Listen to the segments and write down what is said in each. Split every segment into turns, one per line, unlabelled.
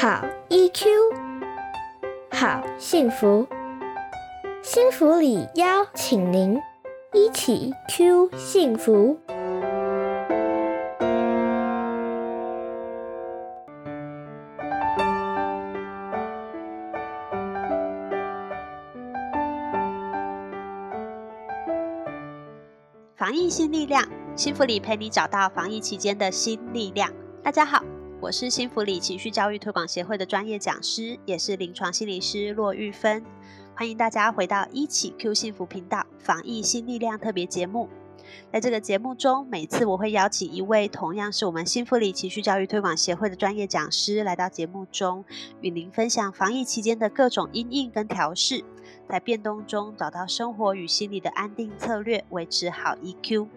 好 EQ，好幸福，幸福里邀请您一起 Q 幸福。
防疫新力量，幸福里陪你找到防疫期间的新力量。大家好，我是幸福里情绪教育推广协会的专业讲师，也是临床心理师骆玉芬。欢迎大家回到一起 Q 幸福频道防疫新力量特别节目。在这个节目中，每次我会邀请一位同样是我们幸福里情绪教育推广协会的专业讲师来到节目中，与您分享防疫期间的各种因应跟调试。在变动中找到生活与心理的安定策略，维持好 EQ。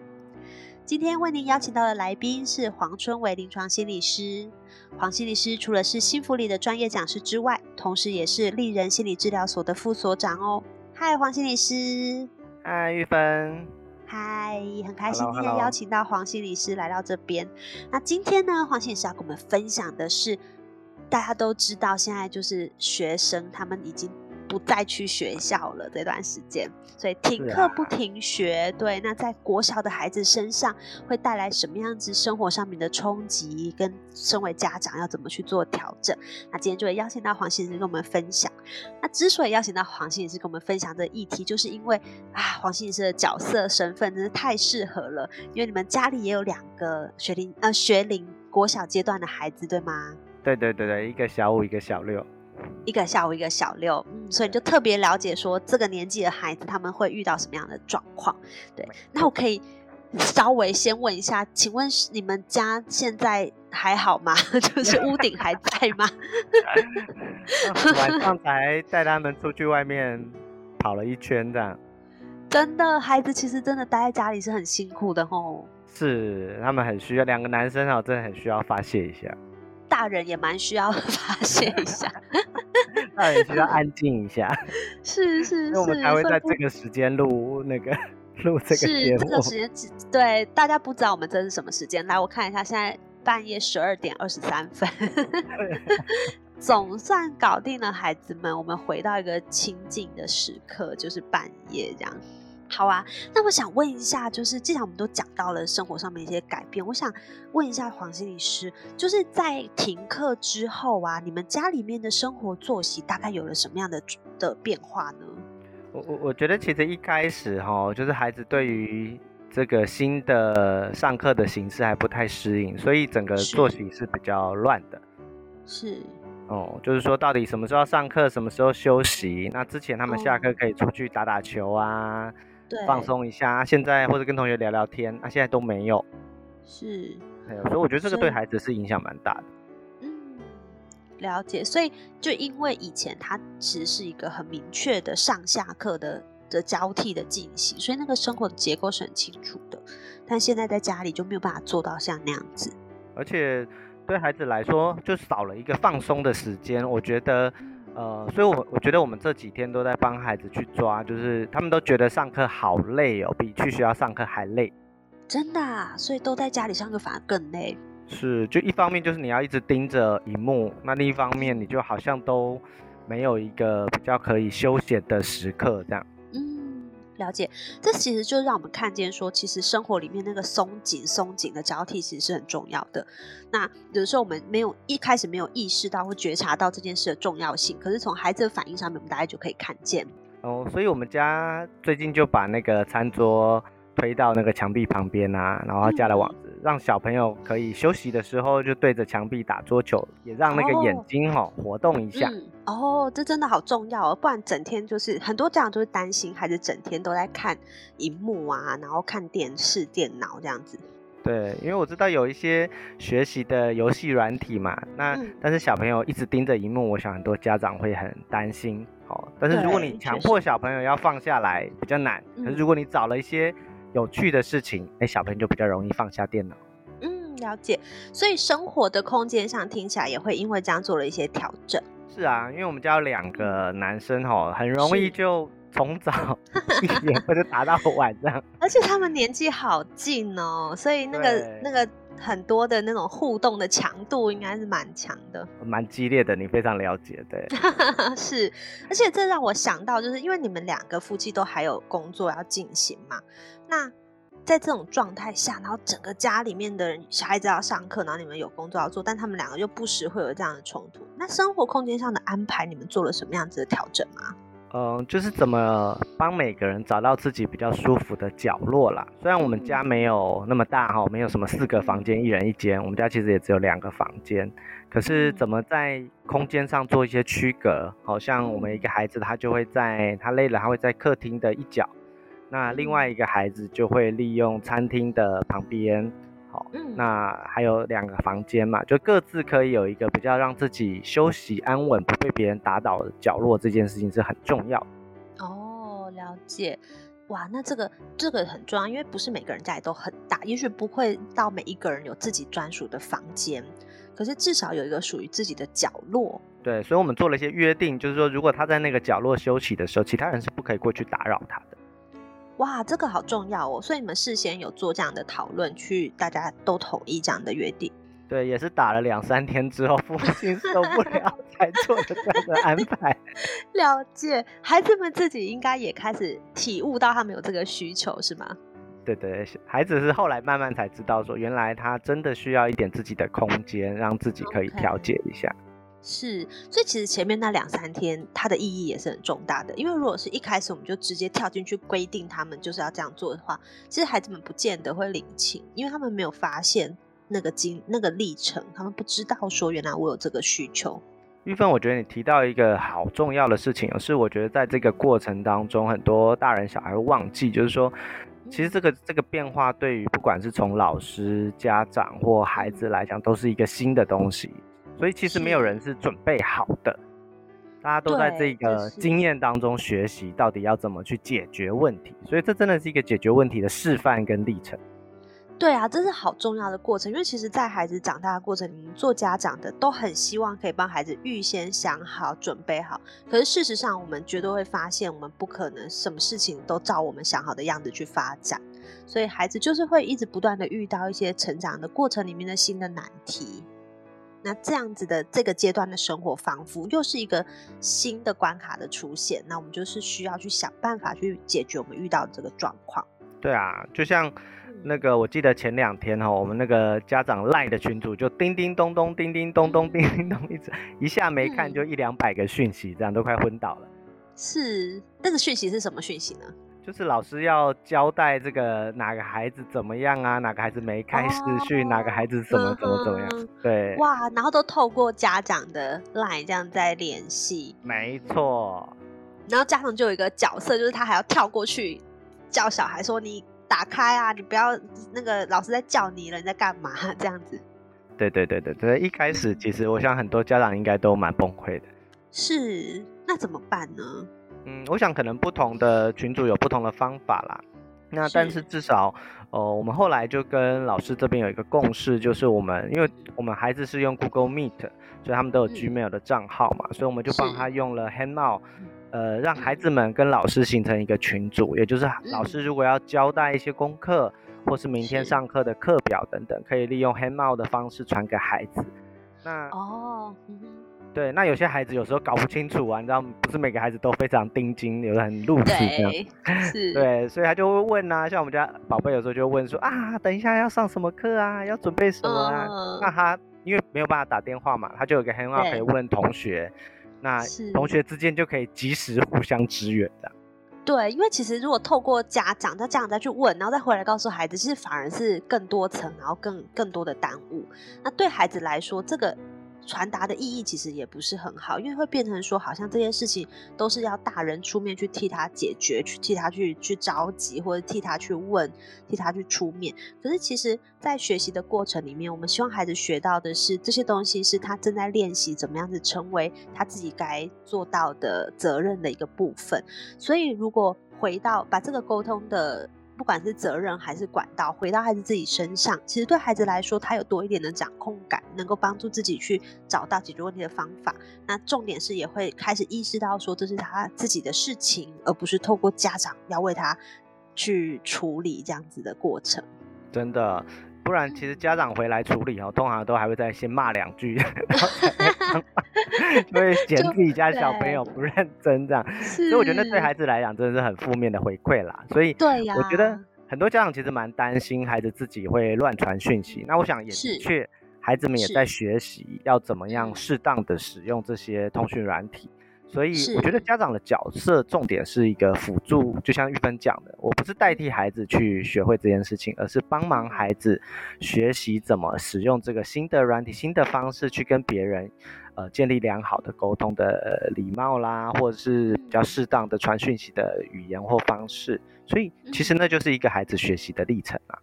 今天为您邀请到的来宾是黄春伟临床心理师。黄心理师除了是幸福里的专业讲师之外，同时也是丽人心理治疗所的副所长哦。嗨，黄心理师。
嗨，玉芬。
嗨，很开心今天邀请到黄心理师来到这边。那今天呢，黄心理师要跟我们分享的是，大家都知道现在就是学生他们已经。不再去学校了这段时间，所以停课不停学。对，那在国小的孩子身上会带来什么样子生活上面的冲击？跟身为家长要怎么去做调整？那今天就会邀请到黄先生跟我们分享。那之所以邀请到黄先生跟我们分享这议题，就是因为啊，黄先生的角色身份真的太适合了。因为你们家里也有两个学龄呃学龄国小阶段的孩子，对吗？
对对对对，一个小五，一个小六。
一个下午，一个小六，嗯，所以你就特别了解说这个年纪的孩子他们会遇到什么样的状况。对，那我可以稍微先问一下，请问你们家现在还好吗？就是屋顶还在吗？
晚上才带他们出去外面跑了一圈，这样。
真的，孩子其实真的待在家里是很辛苦的吼。
是，他们很需要两个男生哦，真的很需要发泄一下。
大人也蛮需要 发泄一下，
大人需要安静一下，
是 是是，
我们才会在这个时间录那个 录这个节目。
这个时间，对大家不知道我们这是什么时间？来，我看一下，现在半夜十二点二十三分，总算搞定了孩子们，我们回到一个清静的时刻，就是半夜这样。好啊，那我想问一下，就是既然我们都讲到了生活上面一些改变，我想问一下黄心理师，就是在停课之后啊，你们家里面的生活作息大概有了什么样的的变化呢？
我我我觉得其实一开始哈，就是孩子对于这个新的上课的形式还不太适应，所以整个作息是比较乱的。
是
哦，就是说到底什么时候上课，什么时候休息？那之前他们下课可以出去打打球啊。放松一下，现在或者跟同学聊聊天，那现在都没有，
是，
所以我觉得这个对孩子是影响蛮大的。
嗯，了解。所以就因为以前他其实是一个很明确的上下课的的交替的进行，所以那个生活的结构是很清楚的。但现在在家里就没有办法做到像那样子，
而且对孩子来说就少了一个放松的时间。我觉得。呃，所以，我我觉得我们这几天都在帮孩子去抓，就是他们都觉得上课好累哦，比去学校上课还累。
真的，啊所以都在家里上课反而更累。
是，就一方面就是你要一直盯着荧幕，那另一方面你就好像都没有一个比较可以休闲的时刻这样。
了解，这其实就让我们看见说，其实生活里面那个松紧、松紧的交替，其实是很重要的。那有的时候我们没有一开始没有意识到或觉察到这件事的重要性，可是从孩子的反应上面，我们大概就可以看见。
哦，所以我们家最近就把那个餐桌推到那个墙壁旁边啊，然后加了网子，让小朋友可以休息的时候就对着墙壁打桌球，也让那个眼睛哈活动一下。
哦，这真的好重要哦，不然整天就是很多家长都是担心孩子整天都在看荧幕啊，然后看电视、电脑这样子。
对，因为我知道有一些学习的游戏软体嘛，那但是小朋友一直盯着荧幕，我想很多家长会很担心。好，但是如果你强迫小朋友要放下来，比较难。可是如果你找了一些有趣的事情，哎，小朋友就比较容易放下电脑。
嗯，了解。所以生活的空间上听起来也会因为这样做了一些调整。
是啊，因为我们家有两个男生哦，很容易就从早 一点或者打到晚上，
而且他们年纪好近哦，所以那个那个很多的那种互动的强度应该是蛮强的，
蛮激烈的。你非常了解，对，
是。而且这让我想到，就是因为你们两个夫妻都还有工作要进行嘛，那在这种状态下，然后整个家里面的人，小孩子要上课，然后你们有工作要做，但他们两个又不时会有这样的冲突。那生活空间上的安排，你们做了什么样子的调整吗？
嗯，就是怎么帮每个人找到自己比较舒服的角落啦。虽然我们家没有那么大哈，没有什么四个房间一人一间，我们家其实也只有两个房间。可是怎么在空间上做一些区隔？好像我们一个孩子他就会在他累了，他会在客厅的一角；那另外一个孩子就会利用餐厅的旁边。嗯，那还有两个房间嘛，就各自可以有一个比较让自己休息安稳、不被别人打倒的角落，这件事情是很重要。
哦，了解。哇，那这个这个很重要，因为不是每个人家里都很大，也许不会到每一个人有自己专属的房间，可是至少有一个属于自己的角落。
对，所以我们做了一些约定，就是说，如果他在那个角落休息的时候，其他人是不可以过去打扰他的。
哇，这个好重要哦！所以你们事先有做这样的讨论，去大家都同意这样的约定。
对，也是打了两三天之后，父亲受不了 才做的这样的安排。
了解，孩子们自己应该也开始体悟到他们有这个需求，是吗？
对对，孩子是后来慢慢才知道，说原来他真的需要一点自己的空间，让自己可以调节一下。
是，所以其实前面那两三天，它的意义也是很重大的。因为如果是一开始我们就直接跳进去规定他们就是要这样做的话，其实孩子们不见得会领情，因为他们没有发现那个经那个历程，他们不知道说原来我有这个需求。
玉芬，我觉得你提到一个好重要的事情，是我觉得在这个过程当中，很多大人小孩会忘记，就是说，其实这个这个变化对于不管是从老师、家长或孩子来讲，都是一个新的东西。所以其实没有人是准备好的，大家都在这个经验当中学习到底要怎么去解决问题。所以这真的是一个解决问题的示范跟历程。
对啊，这是好重要的过程，因为其实，在孩子长大的过程里面，做家长的都很希望可以帮孩子预先想好、准备好。可是事实上，我们绝对会发现，我们不可能什么事情都照我们想好的样子去发展。所以孩子就是会一直不断的遇到一些成长的过程里面的新的难题。那这样子的这个阶段的生活，仿佛又是一个新的关卡的出现。那我们就是需要去想办法去解决我们遇到的这个状况。
对啊，就像那个，我记得前两天哈，我们那个家长赖的群主就叮叮咚咚、叮叮咚咚、叮叮咚，一直一下没看就一两百个讯息，这样都快昏倒了。
是，那个讯息是什么讯息呢？
就是老师要交代这个哪个孩子怎么样啊，哪个孩子没开视讯，哪个孩子怎么怎么怎么样？对，
哇，然后都透过家长的 line 这样在联系。
没错，
然后家长就有一个角色，就是他还要跳过去叫小孩说：“你打开啊，你不要那个老师在叫你了，你在干嘛？” 这样子。
对对对对对，一开始其实我想很多家长应该都蛮崩溃的。
是，那怎么办呢？
嗯，我想可能不同的群主有不同的方法啦。那但是至少，呃，我们后来就跟老师这边有一个共识，就是我们因为我们孩子是用 Google Meet，所以他们都有 Gmail 的账号嘛，所以我们就帮他用了 Handout，呃，让孩子们跟老师形成一个群组，也就是老师如果要交代一些功课，或是明天上课的课表等等，可以利用 Handout 的方式传给孩子。那哦。对，那有些孩子有时候搞不清楚啊，你知道，不是每个孩子都非常钉钉，有的很路痴这样。
是。
对，所以他就会问啊，像我们家宝贝有时候就问说啊，等一下要上什么课啊，要准备什么啊？那他因为没有办法打电话嘛，他就有个很好可以问同学，那同学之间就可以及时互相支援的。
对，因为其实如果透过家长，再家长再去问，然后再回来告诉孩子，其实反而是更多层，然后更更多的耽误。那对孩子来说，这个。传达的意义其实也不是很好，因为会变成说，好像这件事情都是要大人出面去替他解决，去替他去去着急，或者替他去问，替他去出面。可是其实，在学习的过程里面，我们希望孩子学到的是这些东西，是他正在练习怎么样子成为他自己该做到的责任的一个部分。所以，如果回到把这个沟通的。不管是责任还是管道，回到孩子自己身上，其实对孩子来说，他有多一点的掌控感，能够帮助自己去找到解决问题的方法。那重点是也会开始意识到说，这是他自己的事情，而不是透过家长要为他去处理这样子的过程。
真的，不然其实家长回来处理哦，通常都还会再先骂两句，然后因为嫌自己家小朋友不认真这样，所以我觉得对孩子来讲真的是很负面的回馈啦。所以
对呀，
我觉得很多家长其实蛮担心孩子自己会乱传讯息。那我想也的确，孩子们也在学习要怎么样适当的使用这些通讯软体。所以我觉得家长的角色重点是一个辅助，就像玉芬讲的，我不是代替孩子去学会这件事情，而是帮忙孩子学习怎么使用这个新的软体、新的方式去跟别人，呃，建立良好的沟通的礼貌啦，或者是比较适当的传讯息的语言或方式。所以其实那就是一个孩子学习的历程啊。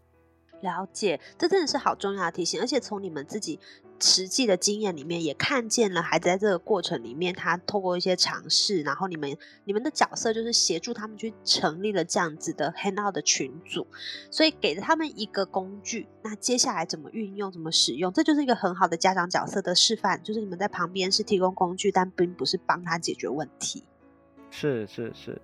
了解，这真的是好重要的提醒，而且从你们自己实际的经验里面，也看见了孩子在这个过程里面，他透过一些尝试，然后你们你们的角色就是协助他们去成立了这样子的 handout 的群组，所以给了他们一个工具，那接下来怎么运用、怎么使用，这就是一个很好的家长角色的示范，就是你们在旁边是提供工具，但并不是帮他解决问题。
是是是。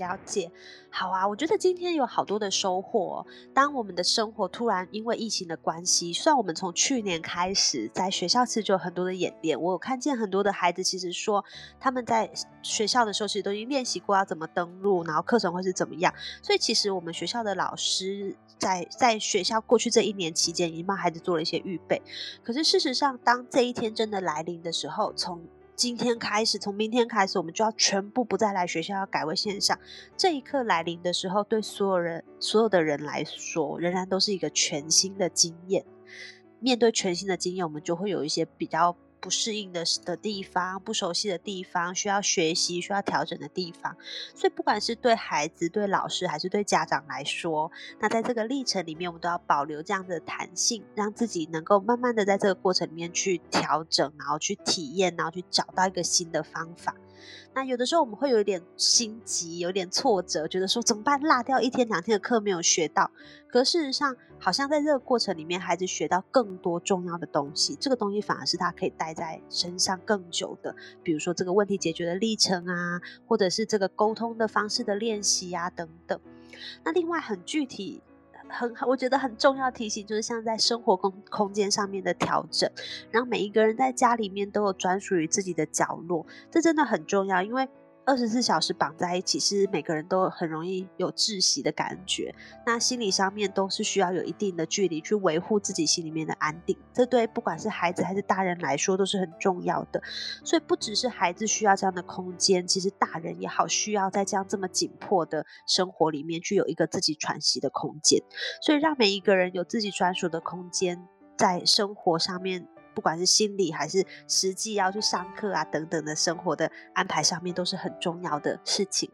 了解，好啊，我觉得今天有好多的收获。当我们的生活突然因为疫情的关系，虽然我们从去年开始在学校其实就有很多的演练，我有看见很多的孩子其实说他们在学校的时候其实都已经练习过要怎么登录，然后课程会是怎么样。所以其实我们学校的老师在在学校过去这一年期间已经帮孩子做了一些预备。可是事实上，当这一天真的来临的时候，从今天开始，从明天开始，我们就要全部不再来学校，要改为线上。这一刻来临的时候，对所有人、所有的人来说，仍然都是一个全新的经验。面对全新的经验，我们就会有一些比较。不适应的的地方，不熟悉的地方，需要学习、需要调整的地方。所以，不管是对孩子、对老师，还是对家长来说，那在这个历程里面，我们都要保留这样的弹性，让自己能够慢慢的在这个过程里面去调整，然后去体验，然后去找到一个新的方法。那有的时候我们会有点心急，有点挫折，觉得说怎么办？落掉一天两天的课没有学到。可事实上，好像在这个过程里面，孩子学到更多重要的东西。这个东西反而是他可以带在身上更久的。比如说这个问题解决的历程啊，或者是这个沟通的方式的练习啊等等。那另外很具体。很，我觉得很重要提醒，就是像在生活空空间上面的调整，让每一个人在家里面都有专属于自己的角落，这真的很重要，因为。二十四小时绑在一起，是每个人都很容易有窒息的感觉。那心理上面都是需要有一定的距离去维护自己心里面的安定。这对不管是孩子还是大人来说都是很重要的。所以不只是孩子需要这样的空间，其实大人也好需要在这样这么紧迫的生活里面，去有一个自己喘息的空间。所以让每一个人有自己专属的空间，在生活上面。不管是心理还是实际要去上课啊等等的生活的安排上面，都是很重要的事情。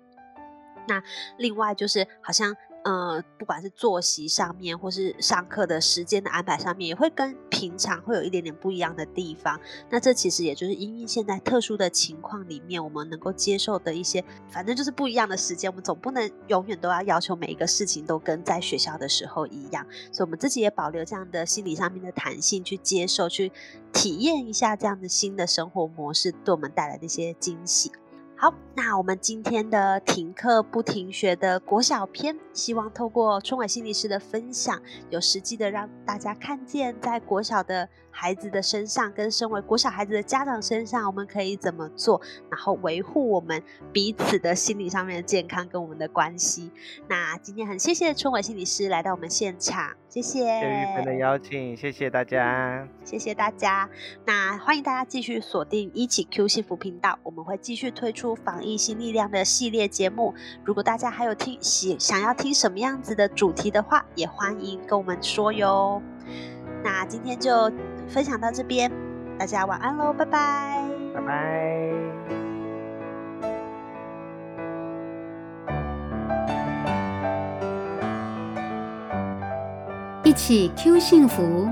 那另外就是好像。呃，不管是作息上面，或是上课的时间的安排上面，也会跟平常会有一点点不一样的地方。那这其实也就是因为现在特殊的情况里面，我们能够接受的一些，反正就是不一样的时间。我们总不能永远都要要求每一个事情都跟在学校的时候一样，所以我们自己也保留这样的心理上面的弹性，去接受、去体验一下这样的新的生活模式对我们带来的一些惊喜。好，那我们今天的停课不停学的国小篇，希望透过春伟心理师的分享，有实际的让大家看见，在国小的孩子的身上，跟身为国小孩子的家长身上，我们可以怎么做，然后维护我们彼此的心理上面的健康跟我们的关系。那今天很谢谢春伟心理师来到我们现场，谢谢。
谢玉芬的邀请，谢谢大家，
谢谢大家。那欢迎大家继续锁定一起 Q 幸福频道，我们会继续推出。防疫新力量的系列节目，如果大家还有听喜想要听什么样子的主题的话，也欢迎跟我们说哟。那今天就分享到这边，大家晚安喽，拜拜，
拜拜。
一起 Q 幸福，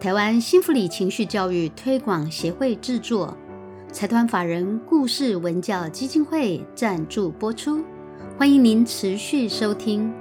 台湾幸福里情绪教育推广协会制作。财团法人故事文教基金会赞助播出，欢迎您持续收听。